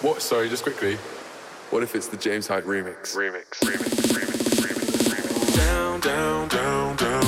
What? Sorry, just quickly. What if it's the James Hype remix? Remix, remix, remix, remix, remix. Down, down, down, down.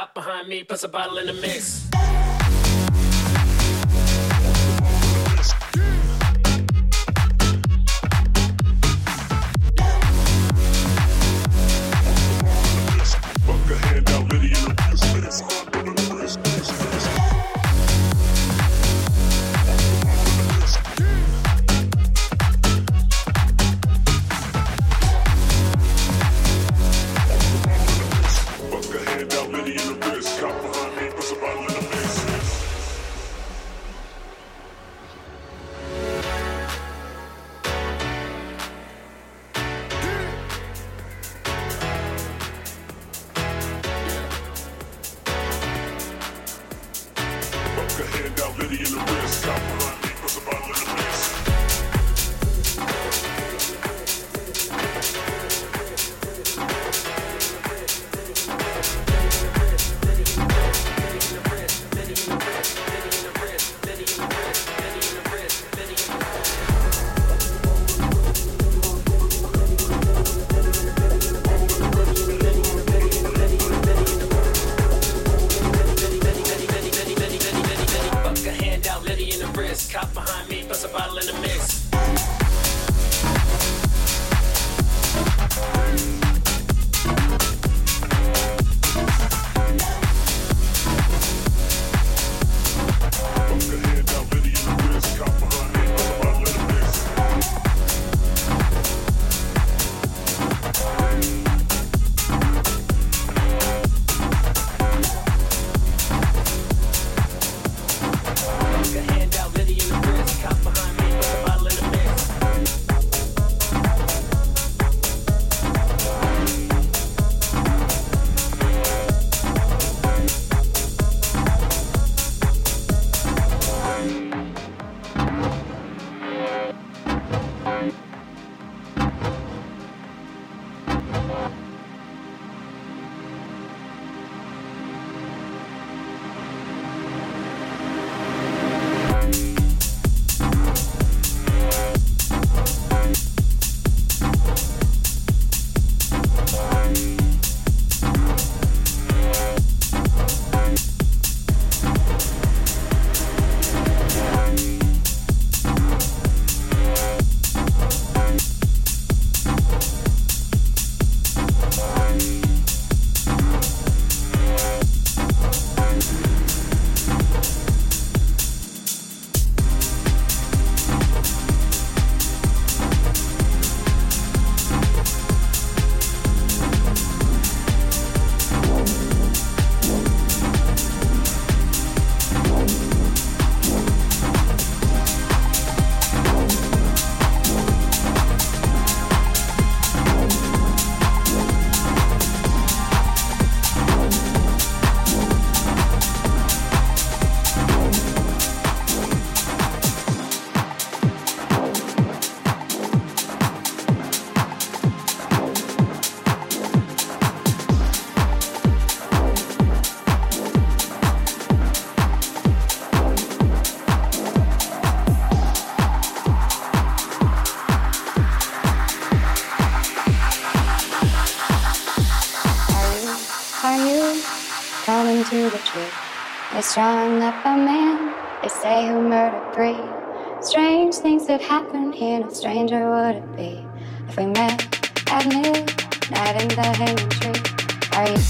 Cop behind me, plus a bottle in the mix. say who murdered Bree. Strange things that happen here, no stranger would it be if we met at midnight in the hanging tree. Are you?